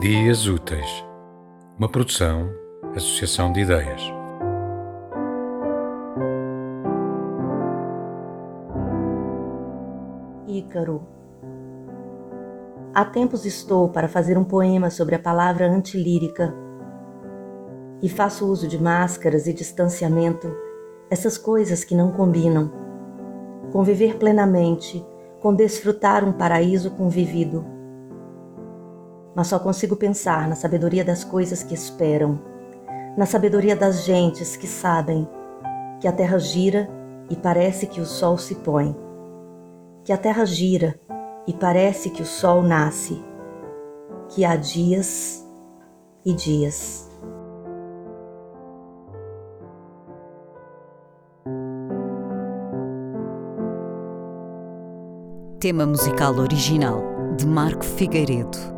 Dias Úteis, uma produção, associação de ideias. Ícaro. Há tempos estou para fazer um poema sobre a palavra antilírica e faço uso de máscaras e distanciamento, essas coisas que não combinam. Conviver plenamente, com desfrutar um paraíso convivido mas só consigo pensar na sabedoria das coisas que esperam, na sabedoria das gentes que sabem que a terra gira e parece que o sol se põe, que a terra gira e parece que o sol nasce, que há dias e dias. Tema musical original de Marco Figueiredo